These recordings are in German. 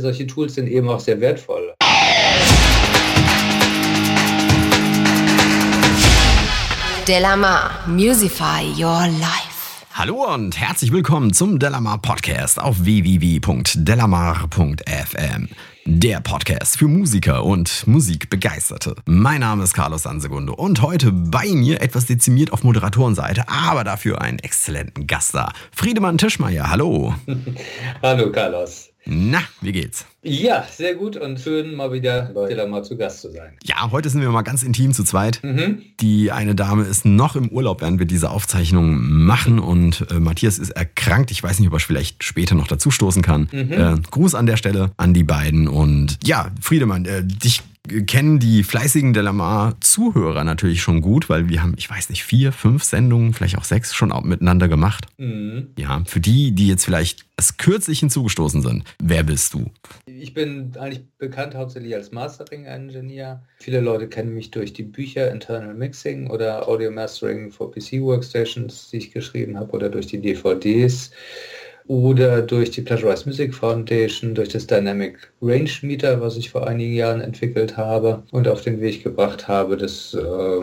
Solche Tools sind eben auch sehr wertvoll. Delamar, Musify Your Life. Hallo und herzlich willkommen zum Delamar Podcast auf www.delamar.fm. Der Podcast für Musiker und Musikbegeisterte. Mein Name ist Carlos Sansegunde und heute bei mir etwas dezimiert auf Moderatorenseite, aber dafür einen exzellenten Gast da. Friedemann Tischmeier, hallo. Hallo Carlos. Na, wie geht's? Ja, sehr gut und schön mal wieder bei Delamar zu Gast zu sein. Ja, heute sind wir mal ganz intim zu zweit. Mhm. Die eine Dame ist noch im Urlaub, während wir diese Aufzeichnung machen und äh, Matthias ist erkrankt. Ich weiß nicht, ob er vielleicht später noch dazu stoßen kann. Mhm. Äh, Gruß an der Stelle an die beiden und ja, Friedemann, äh, dich kennen die fleißigen Delamar-Zuhörer natürlich schon gut, weil wir haben, ich weiß nicht, vier, fünf Sendungen, vielleicht auch sechs schon auch miteinander gemacht. Mhm. Ja, für die, die jetzt vielleicht erst kürzlich hinzugestoßen sind, wer bist du? Ich bin eigentlich bekannt hauptsächlich als Mastering-Engineer. Viele Leute kennen mich durch die Bücher Internal Mixing oder Audio Mastering for PC Workstations, die ich geschrieben habe, oder durch die DVDs oder durch die Pleasurized Music Foundation, durch das Dynamic Range Meter, was ich vor einigen Jahren entwickelt habe und auf den Weg gebracht habe. Das äh,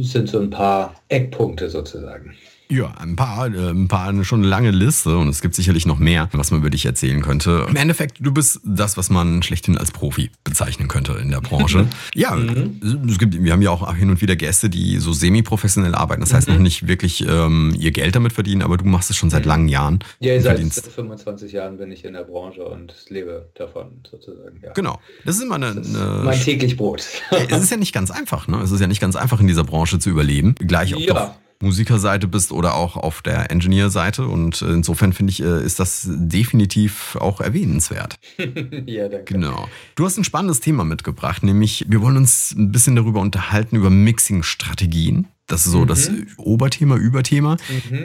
sind so ein paar Eckpunkte sozusagen. Ja, ein paar, äh, ein paar, schon eine lange Liste und es gibt sicherlich noch mehr, was man über dich erzählen könnte. Im Endeffekt, du bist das, was man schlechthin als Profi bezeichnen könnte in der Branche. ja, es gibt, wir haben ja auch hin und wieder Gäste, die so semi-professionell arbeiten. Das heißt noch nicht wirklich ähm, ihr Geld damit verdienen, aber du machst es schon seit langen Jahren. Ja, seit verdienst- 25 Jahren bin ich in der Branche und lebe davon sozusagen. Ja. Genau. Das ist immer eine, eine Mein täglich Brot. es ist ja nicht ganz einfach, ne? Es ist ja nicht ganz einfach in dieser Branche zu überleben. Gleich ob Ja. auf Musikerseite bist oder auch auf der Engineer-Seite. Und äh, insofern finde ich, äh, ist das definitiv auch erwähnenswert. ja, danke. Genau. Du hast ein spannendes Thema mitgebracht, nämlich wir wollen uns ein bisschen darüber unterhalten, über Mixing-Strategien. Das ist so das Oberthema, Überthema.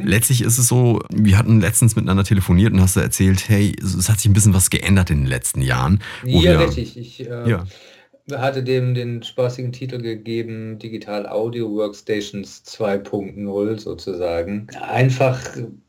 Letztlich ist es so, wir hatten letztens miteinander telefoniert und hast du erzählt, hey, es hat sich ein bisschen was geändert in den letzten Jahren. Ja, wir- richtig. Ich äh, Ja. Hatte dem den spaßigen Titel gegeben, Digital Audio Workstations 2.0 sozusagen. Einfach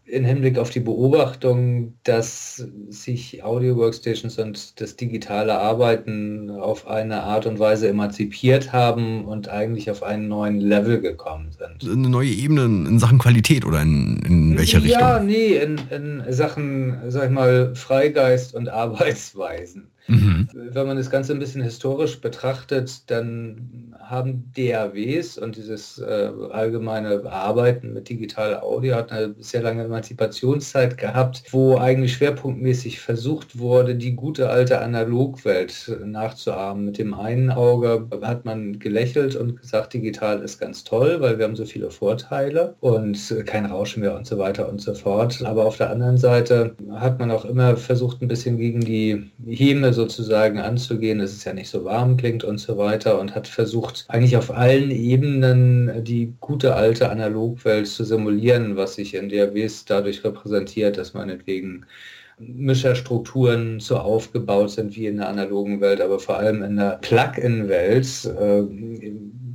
in Hinblick auf die Beobachtung, dass sich Audio Workstations und das digitale Arbeiten auf eine Art und Weise emanzipiert haben und eigentlich auf einen neuen Level gekommen sind. eine neue Ebene in Sachen Qualität oder in, in welcher Richtung? Ja, nee, in, in Sachen, sag ich mal, Freigeist und Arbeitsweisen. Mhm. Wenn man das Ganze ein bisschen historisch betrachtet, dann haben DAWs und dieses äh, allgemeine Arbeiten mit digitaler Audio hat eine sehr lange Emanzipationszeit gehabt, wo eigentlich schwerpunktmäßig versucht wurde, die gute alte Analogwelt nachzuahmen. Mit dem einen Auge hat man gelächelt und gesagt, digital ist ganz toll, weil wir haben so viele Vorteile und kein Rauschen mehr und so weiter und so fort. Aber auf der anderen Seite hat man auch immer versucht, ein bisschen gegen die Häme sozusagen anzugehen, dass es ja nicht so warm klingt und so weiter und hat versucht, eigentlich auf allen Ebenen die gute alte Analogwelt zu simulieren, was sich in DAWs dadurch repräsentiert, dass meinetwegen Mischerstrukturen so aufgebaut sind wie in der analogen Welt, aber vor allem in der Plug-in-Welt. Äh,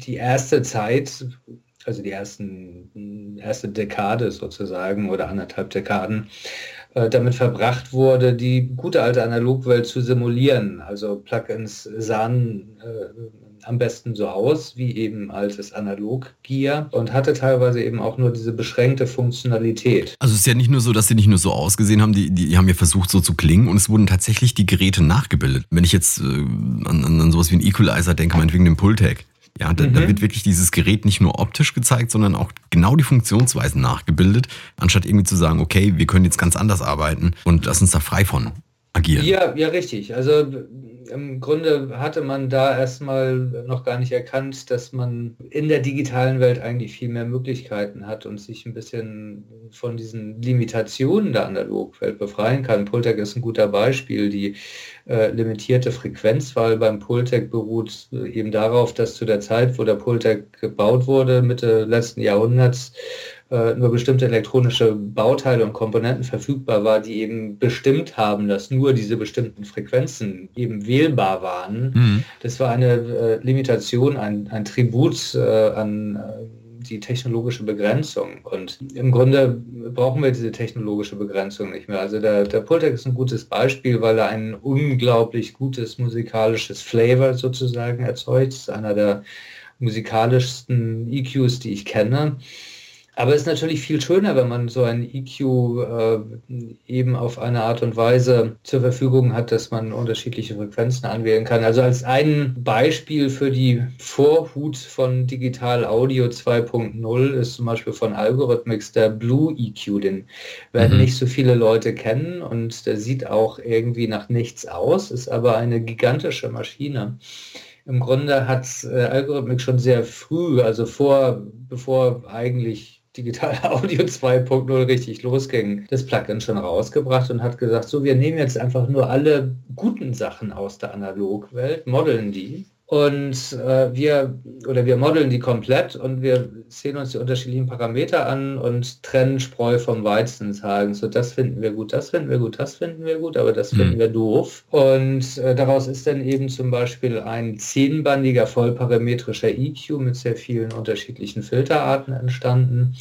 die erste Zeit, also die ersten, erste Dekade sozusagen oder anderthalb Dekaden, äh, damit verbracht wurde, die gute alte Analogwelt zu simulieren. Also Plugins sahen äh, am besten so aus wie eben altes Analog-Gear und hatte teilweise eben auch nur diese beschränkte Funktionalität. Also es ist ja nicht nur so, dass sie nicht nur so ausgesehen haben, die, die, haben ja versucht so zu klingen und es wurden tatsächlich die Geräte nachgebildet. Wenn ich jetzt äh, an, an, sowas wie ein Equalizer denke, meinetwegen den Pultec, ja, da, da wird wirklich dieses Gerät nicht nur optisch gezeigt, sondern auch genau die Funktionsweisen nachgebildet, anstatt irgendwie zu sagen, okay, wir können jetzt ganz anders arbeiten und lass uns da frei von agieren. Ja, ja, richtig. Also im Grunde hatte man da erstmal noch gar nicht erkannt, dass man in der digitalen Welt eigentlich viel mehr Möglichkeiten hat und sich ein bisschen von diesen Limitationen der Analogwelt befreien kann. Pultec ist ein guter Beispiel. Die äh, limitierte Frequenzwahl beim Pultec beruht eben darauf, dass zu der Zeit, wo der Pultec gebaut wurde, Mitte letzten Jahrhunderts, äh, nur bestimmte elektronische Bauteile und Komponenten verfügbar war, die eben bestimmt haben, dass nur diese bestimmten Frequenzen eben wählbar waren. Mhm. Das war eine äh, Limitation, ein, ein Tribut äh, an äh, die technologische Begrenzung. Und im Grunde brauchen wir diese technologische Begrenzung nicht mehr. Also der, der Pultec ist ein gutes Beispiel, weil er ein unglaublich gutes musikalisches Flavor sozusagen erzeugt. Das ist einer der musikalischsten EQs, die ich kenne. Aber es ist natürlich viel schöner, wenn man so ein EQ äh, eben auf eine Art und Weise zur Verfügung hat, dass man unterschiedliche Frequenzen anwählen kann. Also als ein Beispiel für die Vorhut von Digital Audio 2.0 ist zum Beispiel von Algorithmix der Blue EQ. Den werden mhm. nicht so viele Leute kennen und der sieht auch irgendwie nach nichts aus, ist aber eine gigantische Maschine. Im Grunde hat äh, Algorithmix schon sehr früh, also vor, bevor eigentlich Digital Audio 2.0 richtig losging, das Plugin schon rausgebracht und hat gesagt, so, wir nehmen jetzt einfach nur alle guten Sachen aus der Analogwelt, modeln die und äh, wir oder wir modeln die komplett und wir sehen uns die unterschiedlichen Parameter an und trennen Spreu vom Weizen, sagen so, das finden wir gut, das finden wir gut, das finden wir gut, aber das mhm. finden wir doof. Und äh, daraus ist dann eben zum Beispiel ein zehnbandiger vollparametrischer EQ mit sehr vielen unterschiedlichen Filterarten entstanden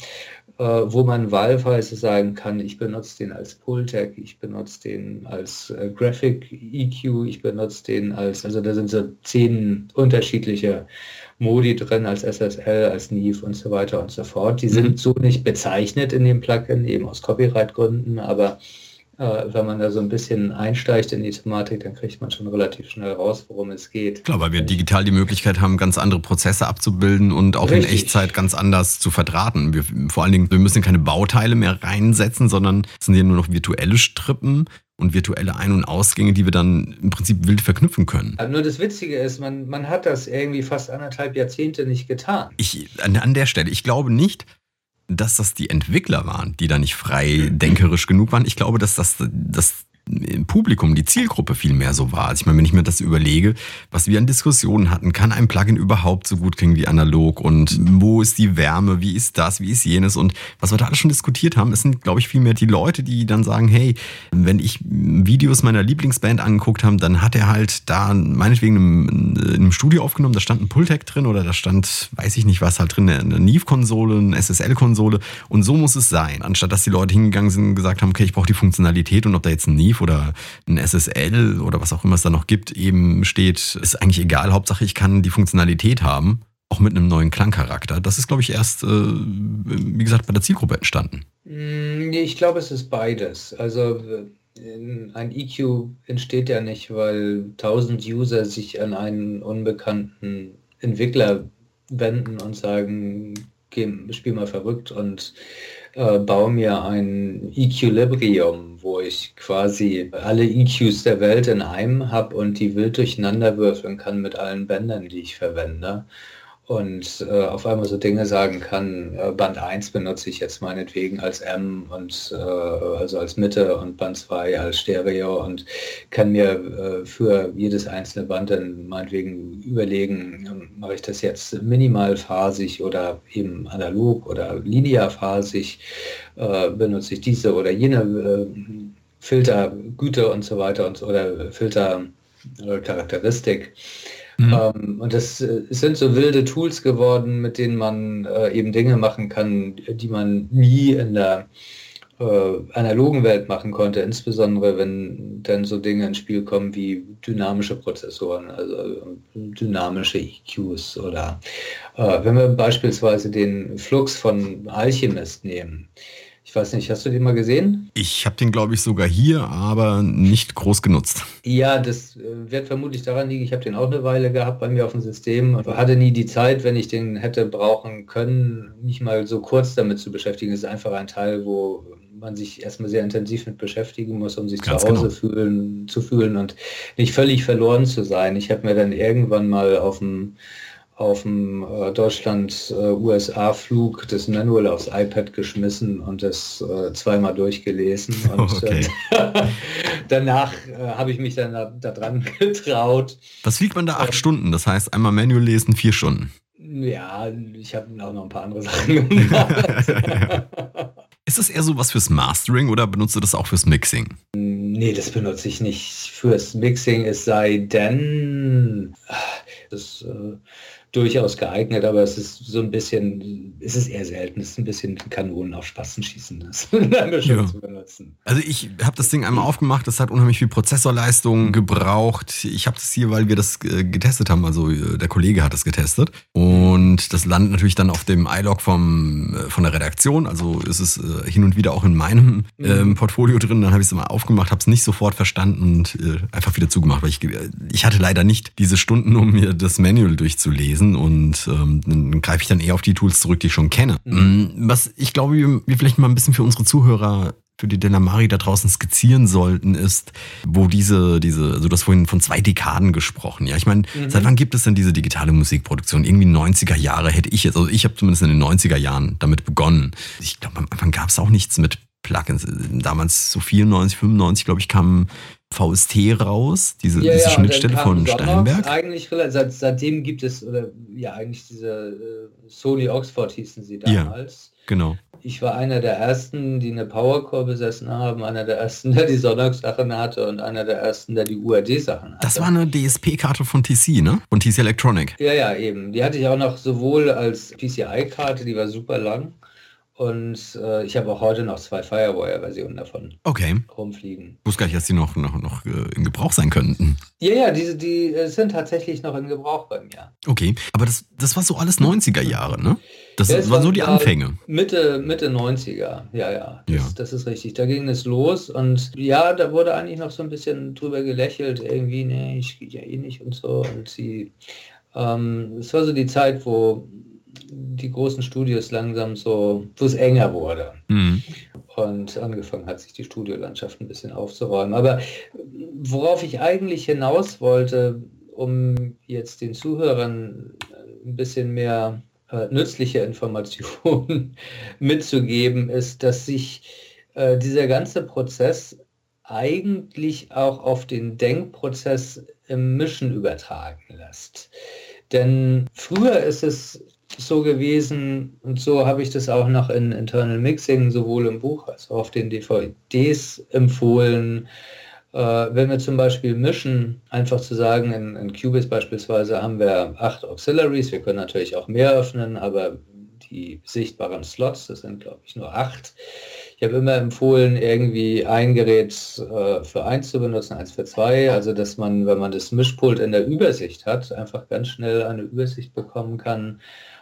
wo man wahlweise sagen kann, ich benutze den als Pultec, ich benutze den als äh, Graphic EQ, ich benutze den als, also da sind so zehn unterschiedliche Modi drin als SSL, als Neve und so weiter und so fort. Die sind mhm. so nicht bezeichnet in dem Plugin, eben aus Copyright-Gründen, aber äh, wenn man da so ein bisschen einsteigt in die Thematik, dann kriegt man schon relativ schnell raus, worum es geht. Klar, weil wir digital die Möglichkeit haben, ganz andere Prozesse abzubilden und auch Richtig. in Echtzeit ganz anders zu verdrahten. Wir, vor allen Dingen, wir müssen keine Bauteile mehr reinsetzen, sondern es sind ja nur noch virtuelle Strippen und virtuelle Ein- und Ausgänge, die wir dann im Prinzip wild verknüpfen können. Aber nur das Witzige ist, man, man hat das irgendwie fast anderthalb Jahrzehnte nicht getan. Ich, an, an der Stelle, ich glaube nicht, dass das die Entwickler waren, die da nicht frei denkerisch genug waren. Ich glaube, dass das, das im Publikum, die Zielgruppe viel mehr so war. Also ich meine, wenn ich mir das überlege, was wir an Diskussionen hatten, kann ein Plugin überhaupt so gut klingen wie analog? Und wo ist die Wärme, wie ist das, wie ist jenes? Und was wir da alles schon diskutiert haben, es sind, glaube ich, viel mehr die Leute, die dann sagen, hey, wenn ich Videos meiner Lieblingsband angeguckt habe, dann hat er halt da meinetwegen in einem Studio aufgenommen, da stand ein Pultec drin oder da stand, weiß ich nicht was halt drin, eine Neve-Konsole, eine SSL-Konsole und so muss es sein. Anstatt dass die Leute hingegangen sind und gesagt haben, okay, ich brauche die Funktionalität und ob da jetzt ein Neve oder ein SSL oder was auch immer es da noch gibt, eben steht, ist eigentlich egal. Hauptsache, ich kann die Funktionalität haben, auch mit einem neuen Klangcharakter. Das ist, glaube ich, erst, äh, wie gesagt, bei der Zielgruppe entstanden. Mm, ich glaube, es ist beides. Also äh, ein EQ entsteht ja nicht, weil tausend User sich an einen unbekannten Entwickler wenden und sagen, geh, spiel mal verrückt und äh, baue mir ein Equilibrium, wo ich quasi alle EQs der Welt in einem habe und die wild durcheinander würfeln kann mit allen Bändern, die ich verwende und äh, auf einmal so Dinge sagen kann, äh, Band 1 benutze ich jetzt meinetwegen als M und äh, also als Mitte und Band 2 als Stereo und kann mir äh, für jedes einzelne Band dann meinetwegen überlegen, ähm, mache ich das jetzt minimalphasig oder eben analog oder linearphasig, äh, benutze ich diese oder jene äh, Filtergüte und so weiter und oder Filtercharakteristik. Mhm. Ähm, und das äh, sind so wilde Tools geworden, mit denen man äh, eben Dinge machen kann, die man nie in der äh, analogen Welt machen konnte, insbesondere wenn dann so Dinge ins Spiel kommen wie dynamische Prozessoren, also äh, dynamische EQs oder äh, wenn wir beispielsweise den Flux von Alchemist nehmen. Ich weiß nicht, hast du den mal gesehen? Ich habe den, glaube ich, sogar hier, aber nicht groß genutzt. Ja, das äh, wird vermutlich daran liegen, ich habe den auch eine Weile gehabt bei mir auf dem System. und Hatte nie die Zeit, wenn ich den hätte brauchen können, mich mal so kurz damit zu beschäftigen. Es ist einfach ein Teil, wo man sich erstmal sehr intensiv mit beschäftigen muss, um sich Ganz zu Hause genau. fühlen, zu fühlen und nicht völlig verloren zu sein. Ich habe mir dann irgendwann mal auf dem auf dem äh, Deutschland-USA-Flug äh, das Manual aufs iPad geschmissen und das äh, zweimal durchgelesen. Und okay. Äh, danach äh, habe ich mich dann da, da, dran getraut. Was liegt man da acht ähm, Stunden? Das heißt, einmal Manual lesen, vier Stunden. Ja, ich habe auch noch ein paar andere Sachen gemacht. Ist das eher so was fürs Mastering oder benutzt du das auch fürs Mixing? Nee, das benutze ich nicht fürs Mixing, es sei denn, das äh, durchaus geeignet, aber es ist so ein bisschen, es ist eher selten, es ist ein bisschen Kanonen auf Spatzen schießen, das ja. zu benutzen. Also ich habe das Ding einmal aufgemacht, das hat unheimlich viel Prozessorleistung gebraucht. Ich habe das hier, weil wir das äh, getestet haben, also äh, der Kollege hat das getestet und das landet natürlich dann auf dem iLog vom, äh, von der Redaktion, also ist es hin und wieder auch in meinem mhm. ähm, Portfolio drin, dann habe ich es mal aufgemacht, habe es nicht sofort verstanden und äh, einfach wieder zugemacht, weil ich, ich hatte leider nicht diese Stunden, um mir das Manual durchzulesen lesen und ähm, dann greife ich dann eher auf die Tools zurück, die ich schon kenne. Mhm. Mm, was ich glaube, wir, wir vielleicht mal ein bisschen für unsere Zuhörer für die Delamari da draußen skizzieren sollten, ist, wo diese, diese, also du hast vorhin von zwei Dekaden gesprochen, ja. Ich meine, mhm. seit wann gibt es denn diese digitale Musikproduktion? Irgendwie 90er Jahre hätte ich jetzt, also ich habe zumindest in den 90er Jahren damit begonnen. Ich glaube, am Anfang gab es auch nichts mit Plugins. Damals so 94, 95, glaube ich, kamen VST raus, diese, ja, diese ja, Schnittstelle von Steinberg. Eigentlich seit, seitdem gibt es, oder ja, eigentlich diese äh, Sony Oxford hießen sie damals. Ja, genau. Ich war einer der ersten, die eine Powercore besessen haben, einer der ersten, der die Sonox-Sachen hatte und einer der ersten, der die UAD-Sachen hatte. Das war eine DSP-Karte von TC, ne? Von TC Electronic. Ja, ja, eben. Die hatte ich auch noch sowohl als PCI-Karte, die war super lang, und äh, ich habe auch heute noch zwei Firewire-Versionen davon okay. rumfliegen. Ich wusste gar nicht, dass die noch, noch, noch äh, in Gebrauch sein könnten. Ja, ja, diese, die äh, sind tatsächlich noch in Gebrauch bei mir. Okay, aber das, das war so alles 90er Jahre, ne? Das, ja, das waren so die Anfänge. Mitte, Mitte 90er, ja, ja. Das, ja. das ist richtig. Da ging es los und ja, da wurde eigentlich noch so ein bisschen drüber gelächelt, irgendwie, nee, ich gehe ja eh nicht und so. Und sie, ähm, es war so die Zeit, wo die großen Studios langsam so, wo es enger wurde. Mhm. Und angefangen hat sich die Studiolandschaft ein bisschen aufzuräumen. Aber worauf ich eigentlich hinaus wollte, um jetzt den Zuhörern ein bisschen mehr äh, nützliche Informationen mitzugeben, ist, dass sich äh, dieser ganze Prozess eigentlich auch auf den Denkprozess im Mischen übertragen lässt. Denn früher ist es so gewesen und so habe ich das auch noch in Internal Mixing sowohl im Buch als auch auf den DVDs empfohlen. Äh, wenn wir zum Beispiel mischen, einfach zu sagen, in, in Cubase beispielsweise haben wir acht Auxiliaries, wir können natürlich auch mehr öffnen, aber die sichtbaren Slots, das sind glaube ich nur acht. Ich habe immer empfohlen, irgendwie ein Gerät äh, für eins zu benutzen, eins für zwei, also dass man, wenn man das Mischpult in der Übersicht hat, einfach ganz schnell eine Übersicht bekommen kann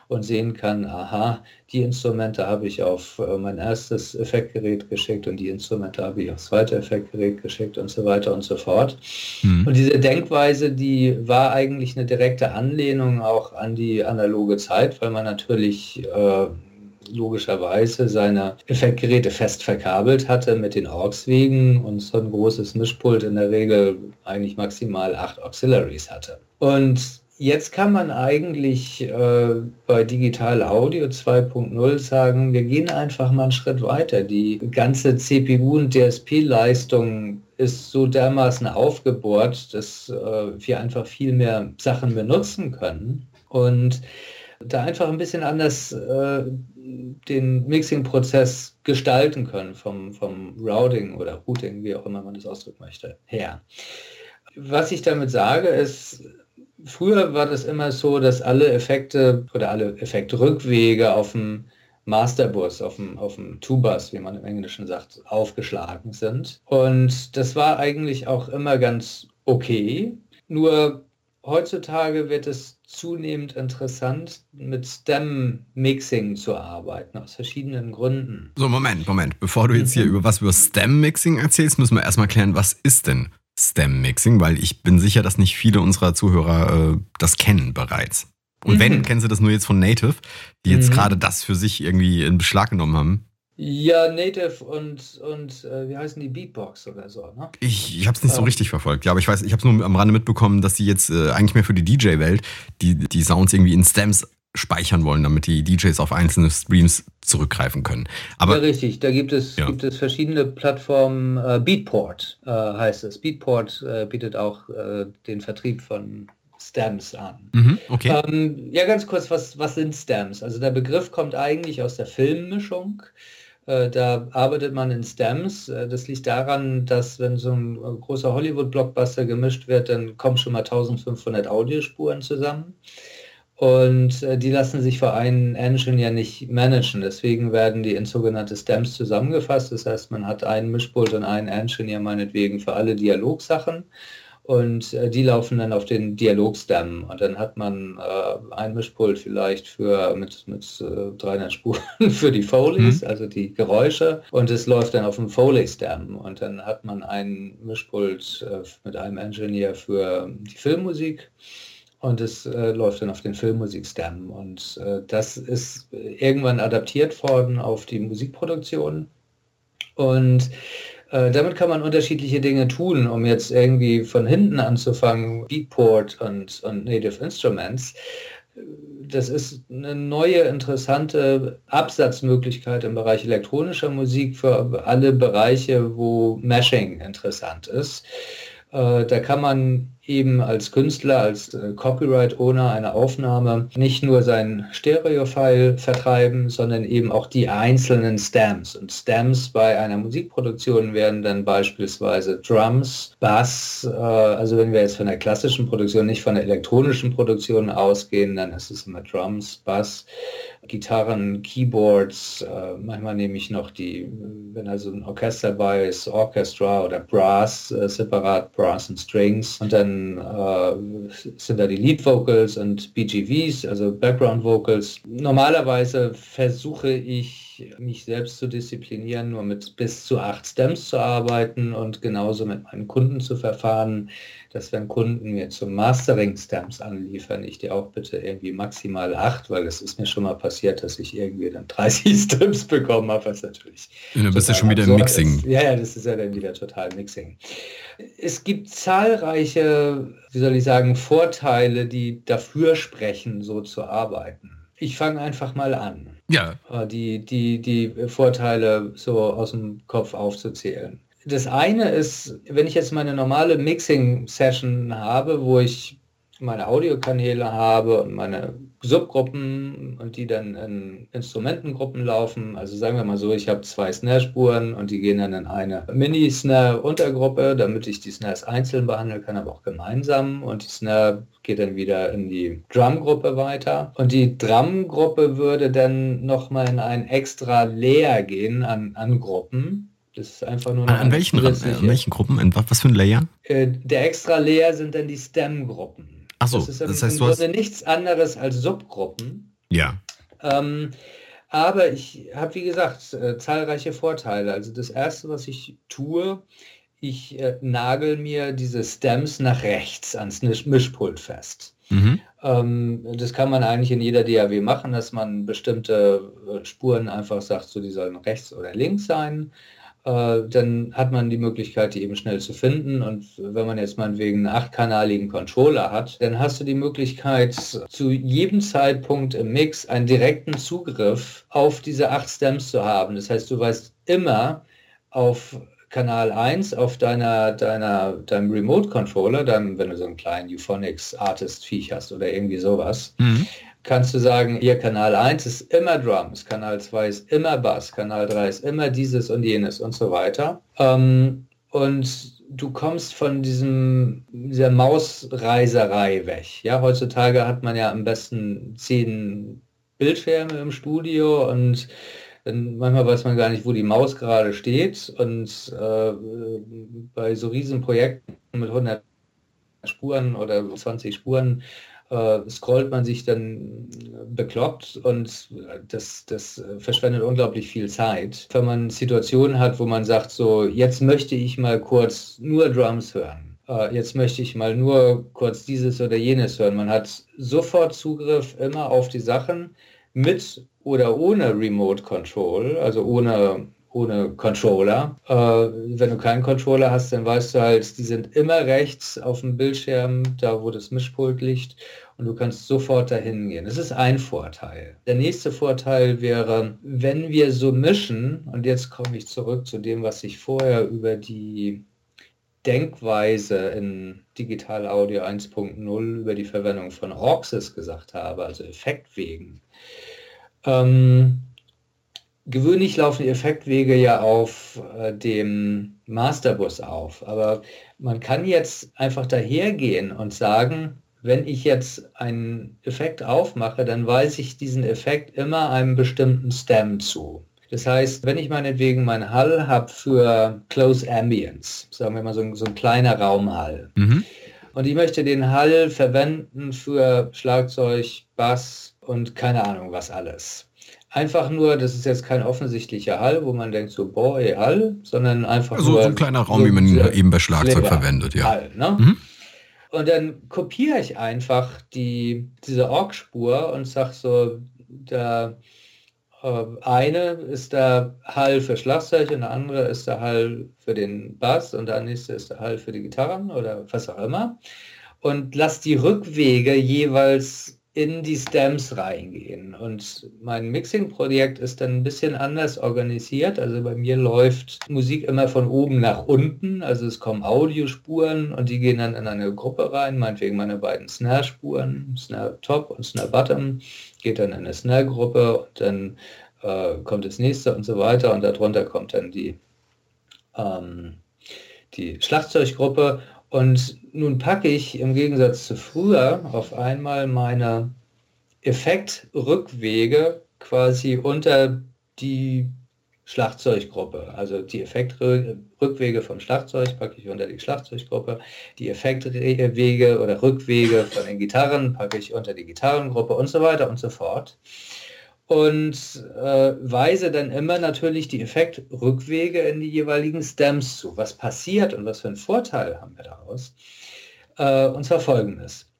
und sehen kann, aha, die Instrumente habe ich auf äh, mein erstes Effektgerät geschickt und die Instrumente habe ich aufs zweite Effektgerät geschickt und so weiter und so fort. Mhm. Und diese Denkweise, die war eigentlich eine direkte Anlehnung auch an die analoge Zeit, weil man natürlich äh, logischerweise seine Effektgeräte fest verkabelt hatte mit den AUX-Wegen und so ein großes Mischpult in der Regel eigentlich maximal acht Auxiliaries hatte. Und Jetzt kann man eigentlich äh, bei Digital Audio 2.0 sagen, wir gehen einfach mal einen Schritt weiter. Die ganze CPU- und DSP-Leistung ist so dermaßen aufgebohrt, dass äh, wir einfach viel mehr Sachen benutzen können und da einfach ein bisschen anders äh, den Mixing-Prozess gestalten können vom, vom Routing oder Routing, wie auch immer man das ausdrücken möchte, her. Was ich damit sage, ist, Früher war das immer so, dass alle Effekte oder alle Effektrückwege auf dem Masterbus, auf dem, auf dem Tubus, wie man im Englischen sagt, aufgeschlagen sind. Und das war eigentlich auch immer ganz okay. Nur heutzutage wird es zunehmend interessant, mit Stem-Mixing zu arbeiten, aus verschiedenen Gründen. So, Moment, Moment. Bevor du jetzt hier mhm. über was über Stem-Mixing erzählst, müssen wir erstmal klären, was ist denn Stem-Mixing, weil ich bin sicher, dass nicht viele unserer Zuhörer äh, das kennen bereits. Und mhm. wenn, kennen sie das nur jetzt von Native, die jetzt mhm. gerade das für sich irgendwie in Beschlag genommen haben. Ja, Native und, und äh, wie heißen die Beatbox oder so, ne? Ich, ich habe es nicht ähm. so richtig verfolgt. Ja, aber ich weiß, ich habe es nur am Rande mitbekommen, dass sie jetzt äh, eigentlich mehr für die DJ-Welt die, die Sounds irgendwie in Stems speichern wollen, damit die DJs auf einzelne Streams zurückgreifen können. Aber ja, richtig. Da gibt es, ja. gibt es verschiedene Plattformen. Äh, Beatport äh, heißt es. Beatport äh, bietet auch äh, den Vertrieb von Stems an. Mhm, okay. Ähm, ja, ganz kurz, was, was sind Stems? Also der Begriff kommt eigentlich aus der Filmmischung. Äh, da arbeitet man in Stems. Das liegt daran, dass wenn so ein großer Hollywood-Blockbuster gemischt wird, dann kommen schon mal 1500 Audiospuren zusammen. Und äh, die lassen sich für einen Engine ja nicht managen. Deswegen werden die in sogenannte Stems zusammengefasst. Das heißt, man hat einen Mischpult und einen Engine ja meinetwegen für alle Dialogsachen und äh, die laufen dann auf den Dialogstem und dann hat man äh, ein Mischpult vielleicht für mit, mit äh, 300 Spuren für die Foleys, mhm. also die Geräusche und es läuft dann auf dem Foley-Stem und dann hat man ein Mischpult äh, mit einem Engineer für die Filmmusik und es äh, läuft dann auf den Filmmusik-Stem und äh, das ist irgendwann adaptiert worden auf die Musikproduktion und äh, damit kann man unterschiedliche Dinge tun, um jetzt irgendwie von hinten anzufangen, Beatport und, und Native Instruments. Das ist eine neue, interessante Absatzmöglichkeit im Bereich elektronischer Musik für alle Bereiche, wo Mashing interessant ist. Äh, da kann man eben als Künstler, als äh, Copyright-Owner eine Aufnahme nicht nur sein Stereo-File vertreiben, sondern eben auch die einzelnen Stamps. Und Stamps bei einer Musikproduktion werden dann beispielsweise Drums, Bass, äh, also wenn wir jetzt von der klassischen Produktion, nicht von der elektronischen Produktion ausgehen, dann ist es immer Drums, Bass, Gitarren, Keyboards, äh, manchmal nehme ich noch die, wenn also ein Orchester bei ist, Orchestra oder Brass, äh, separat Brass und Strings und dann äh, sind da die Lead Vocals und BGVs, also Background Vocals. Normalerweise versuche ich mich selbst zu disziplinieren, nur mit bis zu acht Stems zu arbeiten und genauso mit meinen Kunden zu verfahren, dass wenn Kunden mir zum Mastering Stamps anliefern, ich die auch bitte irgendwie maximal acht, weil es ist mir schon mal passiert, dass ich irgendwie dann 30 Stamps bekommen habe, was natürlich. Ja, dann bist du schon wieder im Mixing. Ist. Ja, ja, das ist ja dann wieder total Mixing. Es gibt zahlreiche, wie soll ich sagen, Vorteile, die dafür sprechen, so zu arbeiten. Ich fange einfach mal an. Ja. Äh, die, die, die Vorteile so aus dem Kopf aufzuzählen. Das eine ist, wenn ich jetzt meine normale Mixing-Session habe, wo ich meine Audiokanäle habe und meine Subgruppen und die dann in Instrumentengruppen laufen. Also sagen wir mal so, ich habe zwei Snare-Spuren und die gehen dann in eine Mini-Snare-Untergruppe, damit ich die Snares einzeln behandeln kann, aber auch gemeinsam. Und die Snare geht dann wieder in die Drum-Gruppe weiter. Und die Drum-Gruppe würde dann nochmal in ein extra Layer gehen an, an Gruppen. Das ist einfach nur an, welchen, an welchen Gruppen? In was für ein Layer? Äh, der extra Layer sind dann die Stem-Gruppen. Ach so, das, ist das heißt, du hast nichts anderes als Subgruppen. Ja. Ähm, aber ich habe, wie gesagt, äh, zahlreiche Vorteile. Also das Erste, was ich tue, ich äh, nagel mir diese Stems nach rechts ans Mischpult fest. Mhm. Ähm, das kann man eigentlich in jeder DAW machen, dass man bestimmte äh, Spuren einfach sagt, so die sollen rechts oder links sein. Äh, dann hat man die Möglichkeit, die eben schnell zu finden. Und wenn man jetzt meinetwegen einen achtkanaligen Controller hat, dann hast du die Möglichkeit, zu jedem Zeitpunkt im Mix einen direkten Zugriff auf diese acht Stems zu haben. Das heißt, du weißt immer auf Kanal 1 auf deiner, deiner, deinem Remote Controller, deinem, wenn du so einen kleinen Euphonics Artist Viech hast oder irgendwie sowas, mhm kannst du sagen, hier Kanal 1 ist immer Drums, Kanal 2 ist immer Bass, Kanal 3 ist immer dieses und jenes und so weiter. Ähm, und du kommst von diesem, dieser Mausreiserei weg. Ja, heutzutage hat man ja am besten zehn Bildschirme im Studio und manchmal weiß man gar nicht, wo die Maus gerade steht. Und äh, bei so riesen Projekten mit 100 Spuren oder 20 Spuren äh, scrollt man sich dann bekloppt und das, das verschwendet unglaublich viel Zeit. Wenn man Situationen hat, wo man sagt, so, jetzt möchte ich mal kurz nur Drums hören. Äh, jetzt möchte ich mal nur kurz dieses oder jenes hören. Man hat sofort Zugriff immer auf die Sachen mit oder ohne Remote Control, also ohne ohne Controller. Äh, wenn du keinen Controller hast, dann weißt du halt, die sind immer rechts auf dem Bildschirm, da wo das Mischpult liegt und du kannst sofort dahin gehen. Das ist ein Vorteil. Der nächste Vorteil wäre, wenn wir so mischen, und jetzt komme ich zurück zu dem, was ich vorher über die Denkweise in Digital Audio 1.0 über die Verwendung von Auxes gesagt habe, also Effektwegen. Ähm, gewöhnlich laufen die Effektwege ja auf äh, dem Masterbus auf, aber man kann jetzt einfach dahergehen und sagen, wenn ich jetzt einen Effekt aufmache, dann weise ich diesen Effekt immer einem bestimmten Stem zu. Das heißt, wenn ich meinetwegen meinen Hall habe für Close Ambience, sagen wir mal so ein, so ein kleiner Raumhall, mhm. und ich möchte den Hall verwenden für Schlagzeug, Bass und keine Ahnung was alles. Einfach nur, das ist jetzt kein offensichtlicher Hall, wo man denkt so, boah, ey, Hall, sondern einfach also nur... so ein kleiner Raum, so wie man ihn eben bei Schlagzeug verwendet, ja. Hall, ne? mhm. Und dann kopiere ich einfach die, diese Org-Spur und sage so, der äh, eine ist der Hall für Schlagzeug und der andere ist der Hall für den Bass und der nächste ist der Hall für die Gitarren oder was auch immer. Und lass die Rückwege jeweils in die Stems reingehen. Und mein Mixing-Projekt ist dann ein bisschen anders organisiert. Also bei mir läuft Musik immer von oben nach unten. Also es kommen Audiospuren und die gehen dann in eine Gruppe rein, meinetwegen meine beiden Snare-Spuren, Snare Top und Snare Bottom, geht dann in eine Snare-Gruppe und dann äh, kommt das nächste und so weiter und darunter kommt dann die, ähm, die Schlagzeuggruppe und nun packe ich im Gegensatz zu früher auf einmal meine Effektrückwege quasi unter die Schlagzeuggruppe. Also die Effektrückwege vom Schlagzeug packe ich unter die Schlagzeuggruppe. Die Effektwege oder Rückwege von den Gitarren packe ich unter die Gitarrengruppe und so weiter und so fort und äh, weise dann immer natürlich die Effektrückwege in die jeweiligen Stems zu. Was passiert und was für einen Vorteil haben wir daraus? Äh, und zwar folgendes.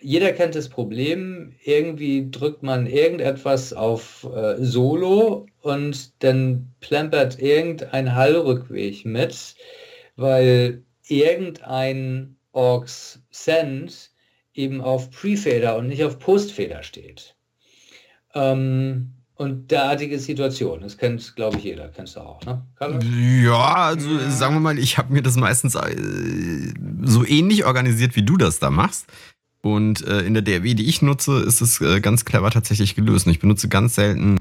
Jeder kennt das Problem, irgendwie drückt man irgendetwas auf äh, Solo und dann plempert irgendein Hallrückweg mit, weil irgendein Orks Send eben auf Prefader und nicht auf Postfader steht. Ähm, und derartige Situationen, das kennt, glaube ich, jeder. Kennst du auch, ne? Carlos? Ja, also ja. sagen wir mal, ich habe mir das meistens äh, so ähnlich organisiert, wie du das da machst. Und äh, in der DRW, die ich nutze, ist es äh, ganz clever tatsächlich gelöst. Und ich benutze ganz selten,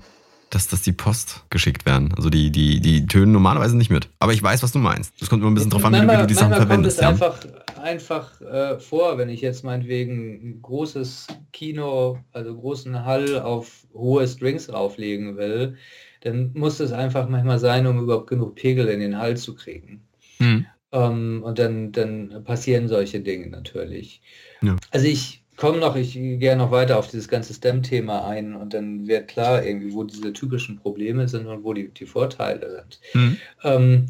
dass, dass die Post geschickt werden. Also die, die, die tönen normalerweise nicht mit. Aber ich weiß, was du meinst. Das kommt immer ein bisschen drauf an, wie, wie du die Sachen verwendest. Kommt es ja. einfach einfach äh, vor, wenn ich jetzt meinetwegen ein großes Kino, also großen Hall auf hohe Strings drauflegen will, dann muss es einfach manchmal sein, um überhaupt genug Pegel in den Hall zu kriegen. Mhm. Ähm, und dann, dann passieren solche Dinge natürlich. Ja. Also ich komme noch, ich gehe noch weiter auf dieses ganze STEM-Thema ein und dann wird klar irgendwie, wo diese typischen Probleme sind und wo die, die Vorteile sind. Mhm. Ähm,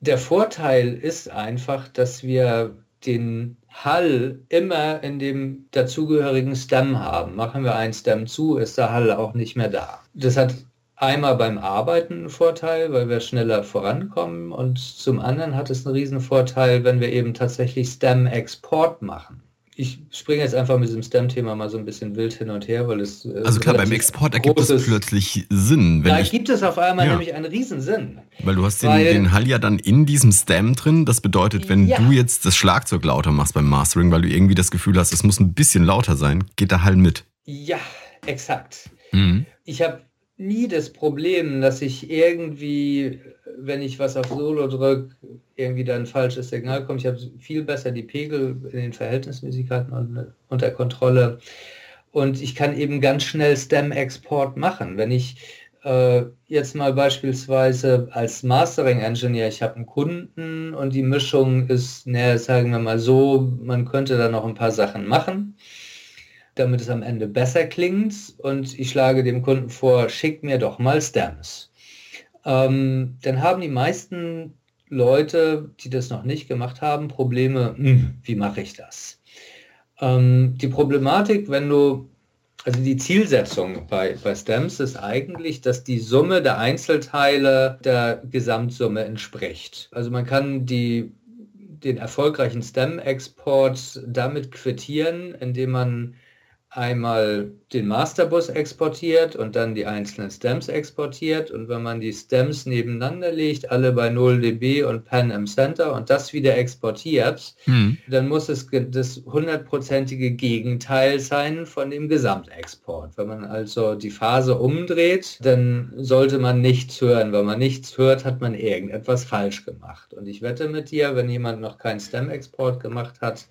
der Vorteil ist einfach, dass wir den Hall immer in dem dazugehörigen Stem haben. Machen wir einen Stem zu, ist der Hall auch nicht mehr da. Das hat einmal beim Arbeiten einen Vorteil, weil wir schneller vorankommen und zum anderen hat es einen riesen Vorteil, wenn wir eben tatsächlich Stem-Export machen ich springe jetzt einfach mit diesem STEM-Thema mal so ein bisschen wild hin und her, weil es. Äh, also klar, beim Export ergibt es plötzlich Sinn. da gibt es auf einmal ja. nämlich einen Riesensinn. Weil du hast den, weil, den Hall ja dann in diesem STEM drin. Das bedeutet, wenn ja. du jetzt das Schlagzeug lauter machst beim Mastering, weil du irgendwie das Gefühl hast, es muss ein bisschen lauter sein, geht der Hall mit. Ja, exakt. Mhm. Ich habe nie das Problem, dass ich irgendwie, wenn ich was auf Solo drücke, irgendwie dann ein falsches Signal kommt. Ich habe viel besser die Pegel in den Verhältnismäßigkeiten unter Kontrolle. Und ich kann eben ganz schnell Stem-Export machen. Wenn ich äh, jetzt mal beispielsweise als Mastering-Engineer, ich habe einen Kunden und die Mischung ist, naja, sagen wir mal so, man könnte da noch ein paar Sachen machen damit es am Ende besser klingt. Und ich schlage dem Kunden vor, schick mir doch mal Stems. Ähm, dann haben die meisten Leute, die das noch nicht gemacht haben, Probleme, hm, wie mache ich das? Ähm, die Problematik, wenn du, also die Zielsetzung bei, bei Stems ist eigentlich, dass die Summe der Einzelteile der Gesamtsumme entspricht. Also man kann die, den erfolgreichen Stem-Export damit quittieren, indem man einmal den Masterbus exportiert und dann die einzelnen Stems exportiert und wenn man die Stems nebeneinander legt, alle bei 0 dB und Pen im Center und das wieder exportiert, hm. dann muss es das hundertprozentige Gegenteil sein von dem Gesamtexport. Wenn man also die Phase umdreht, dann sollte man nichts hören. Wenn man nichts hört, hat man irgendetwas falsch gemacht. Und ich wette mit dir, wenn jemand noch keinen Stem-Export gemacht hat,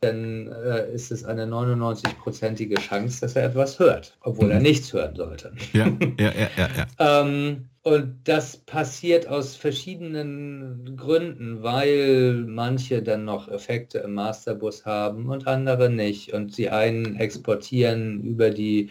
dann äh, ist es eine 99-prozentige Chance, dass er etwas hört, obwohl er mhm. nichts hören sollte. Ja, ja, ja, ja. ja. ähm, und das passiert aus verschiedenen Gründen, weil manche dann noch Effekte im Masterbus haben und andere nicht. Und die einen exportieren über die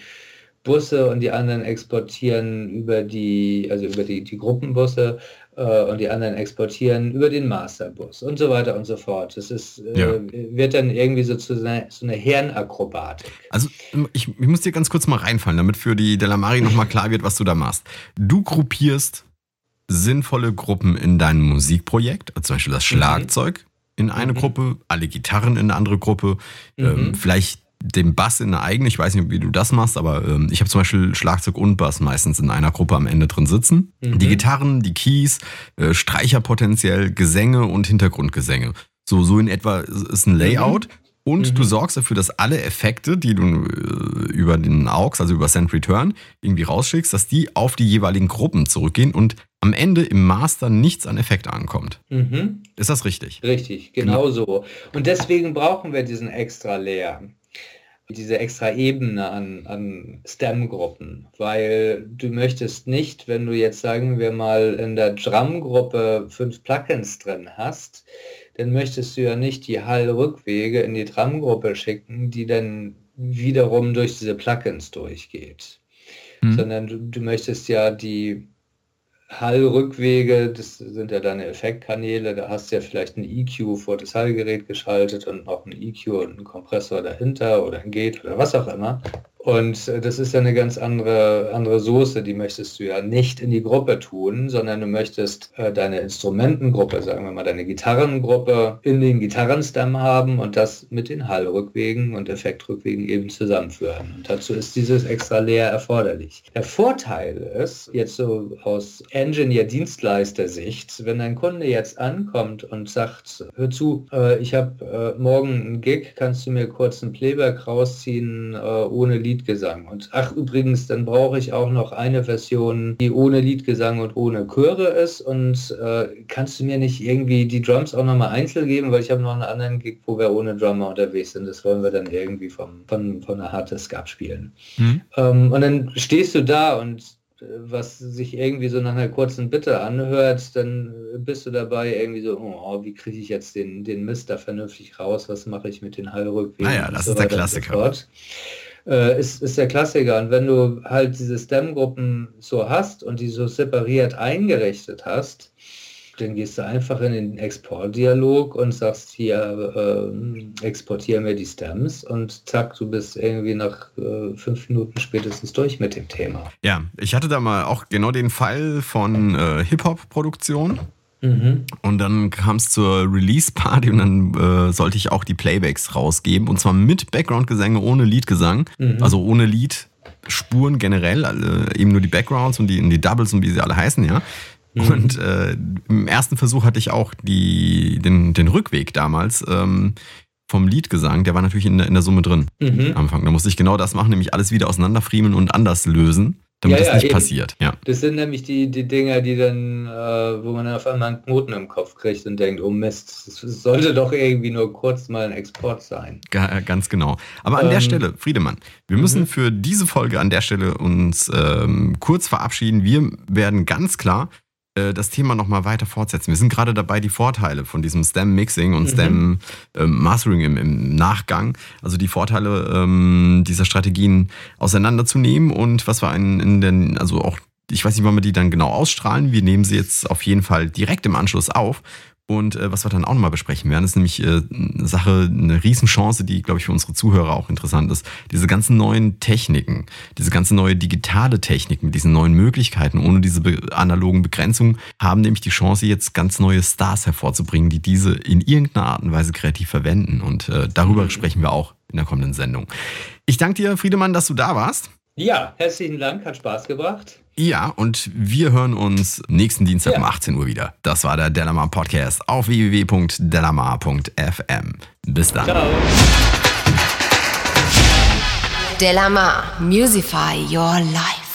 Busse und die anderen exportieren über die, also über die, die Gruppenbusse äh, und die anderen exportieren über den Masterbus und so weiter und so fort. Das ist, äh, ja. wird dann irgendwie so zu einer, so eine Hirnakrobatik. Also ich, ich, muss dir ganz kurz mal reinfallen, damit für die Delamari nochmal klar wird, was du da machst. Du gruppierst sinnvolle Gruppen in deinem Musikprojekt, zum Beispiel das mhm. Schlagzeug mhm. in eine mhm. Gruppe, alle Gitarren in eine andere Gruppe, ähm, mhm. ähm, vielleicht den Bass in eine eigene. Ich weiß nicht, wie du das machst, aber ähm, ich habe zum Beispiel Schlagzeug und Bass meistens in einer Gruppe am Ende drin sitzen. Mhm. Die Gitarren, die Keys, äh, Streicher potenziell, Gesänge und Hintergrundgesänge. So, so in etwa ist ein Layout. Mhm. Und mhm. du sorgst dafür, dass alle Effekte, die du äh, über den AUX, also über Send Return, irgendwie rausschickst, dass die auf die jeweiligen Gruppen zurückgehen und am Ende im Master nichts an Effekt ankommt. Mhm. Ist das richtig? Richtig, genau, genau so. Und deswegen brauchen wir diesen extra Layer diese extra Ebene an, an STEM-Gruppen, weil du möchtest nicht, wenn du jetzt sagen wir mal in der Drum-Gruppe fünf Plugins drin hast, dann möchtest du ja nicht die Hall-Rückwege in die Drum-Gruppe schicken, die dann wiederum durch diese Plugins durchgeht, mhm. sondern du, du möchtest ja die Hallrückwege, das sind ja deine Effektkanäle, da hast du ja vielleicht ein EQ vor das Hallgerät geschaltet und noch ein EQ und einen Kompressor dahinter oder ein Gate oder was auch immer. Und äh, das ist ja eine ganz andere, andere Soße, die möchtest du ja nicht in die Gruppe tun, sondern du möchtest äh, deine Instrumentengruppe, sagen wir mal deine Gitarrengruppe, in den Gitarrenstem haben und das mit den Hallrückwegen und Effektrückwegen eben zusammenführen. Und dazu ist dieses extra Layer erforderlich. Der Vorteil ist, jetzt so aus Engineer-Dienstleister-Sicht, wenn ein Kunde jetzt ankommt und sagt, hör zu, äh, ich habe äh, morgen einen Gig, kannst du mir kurz ein Playback rausziehen äh, ohne Lied Liedgesang. Und ach übrigens, dann brauche ich auch noch eine Version, die ohne Liedgesang und ohne Chöre ist. Und äh, kannst du mir nicht irgendwie die Drums auch nochmal einzeln geben, weil ich habe noch einen anderen Gig, wo wir ohne Drummer unterwegs sind. Das wollen wir dann irgendwie vom, von, von einer harte Skat spielen. Mhm. Ähm, und dann stehst du da und äh, was sich irgendwie so nach einer kurzen Bitte anhört, dann bist du dabei irgendwie so, oh, wie kriege ich jetzt den, den Mist da vernünftig raus, was mache ich mit den Hallrückwegen? Naja, das ist der Klassiker. Äh, ist, ist der Klassiker. Und wenn du halt diese STEM-Gruppen so hast und die so separiert eingerichtet hast, dann gehst du einfach in den Exportdialog und sagst hier, äh, exportieren wir die Stems und zack, du bist irgendwie nach äh, fünf Minuten spätestens durch mit dem Thema. Ja, ich hatte da mal auch genau den Fall von äh, Hip-Hop-Produktion. Mhm. Und dann kam es zur Release-Party und dann äh, sollte ich auch die Playbacks rausgeben. Und zwar mit Background-Gesänge ohne Liedgesang. Mhm. Also ohne Lied. Spuren generell, äh, eben nur die Backgrounds und die, die Doubles und wie sie alle heißen, ja. Mhm. Und äh, im ersten Versuch hatte ich auch die, den, den Rückweg damals ähm, vom Liedgesang, der war natürlich in, in der Summe drin mhm. am Anfang. Da musste ich genau das machen, nämlich alles wieder auseinanderfriemeln und anders lösen damit ja, das nicht eben. passiert. Ja. Das sind nämlich die, die Dinger, die dann, äh, wo man auf einmal einen Knoten im Kopf kriegt und denkt, oh Mist, das sollte doch irgendwie nur kurz mal ein Export sein. Ga, ganz genau. Aber an ähm, der Stelle, Friedemann, wir müssen mhm. für diese Folge an der Stelle uns ähm, kurz verabschieden. Wir werden ganz klar äh, das Thema nochmal weiter fortsetzen. Wir sind gerade dabei, die Vorteile von diesem Stem-Mixing und mhm. Stem-Mastering im, im, Nachgang, also die Vorteile ähm, dieser Strategien auseinanderzunehmen und was wir in, in den, also auch ich weiß nicht, wann wir die dann genau ausstrahlen. Wir nehmen sie jetzt auf jeden Fall direkt im Anschluss auf und äh, was wir dann auch nochmal besprechen werden, ist nämlich äh, eine Sache, eine Riesenchance, die, glaube ich, für unsere Zuhörer auch interessant ist. Diese ganzen neuen Techniken, diese ganze neue digitale Technik mit diesen neuen Möglichkeiten, ohne diese be analogen Begrenzungen, haben nämlich die Chance, jetzt ganz neue Stars hervorzubringen, die diese in irgendeiner Art und Weise kreativ verwenden. Und äh, darüber mhm. sprechen wir auch in der kommenden Sendung. Ich danke dir, Friedemann, dass du da warst. Ja, herzlichen Dank, hat Spaß gebracht. Ja, und wir hören uns nächsten Dienstag ja. um 18 Uhr wieder. Das war der Delamar Podcast auf www.delamar.fm. Bis dann. Ciao. Delamar, Musify Your Life.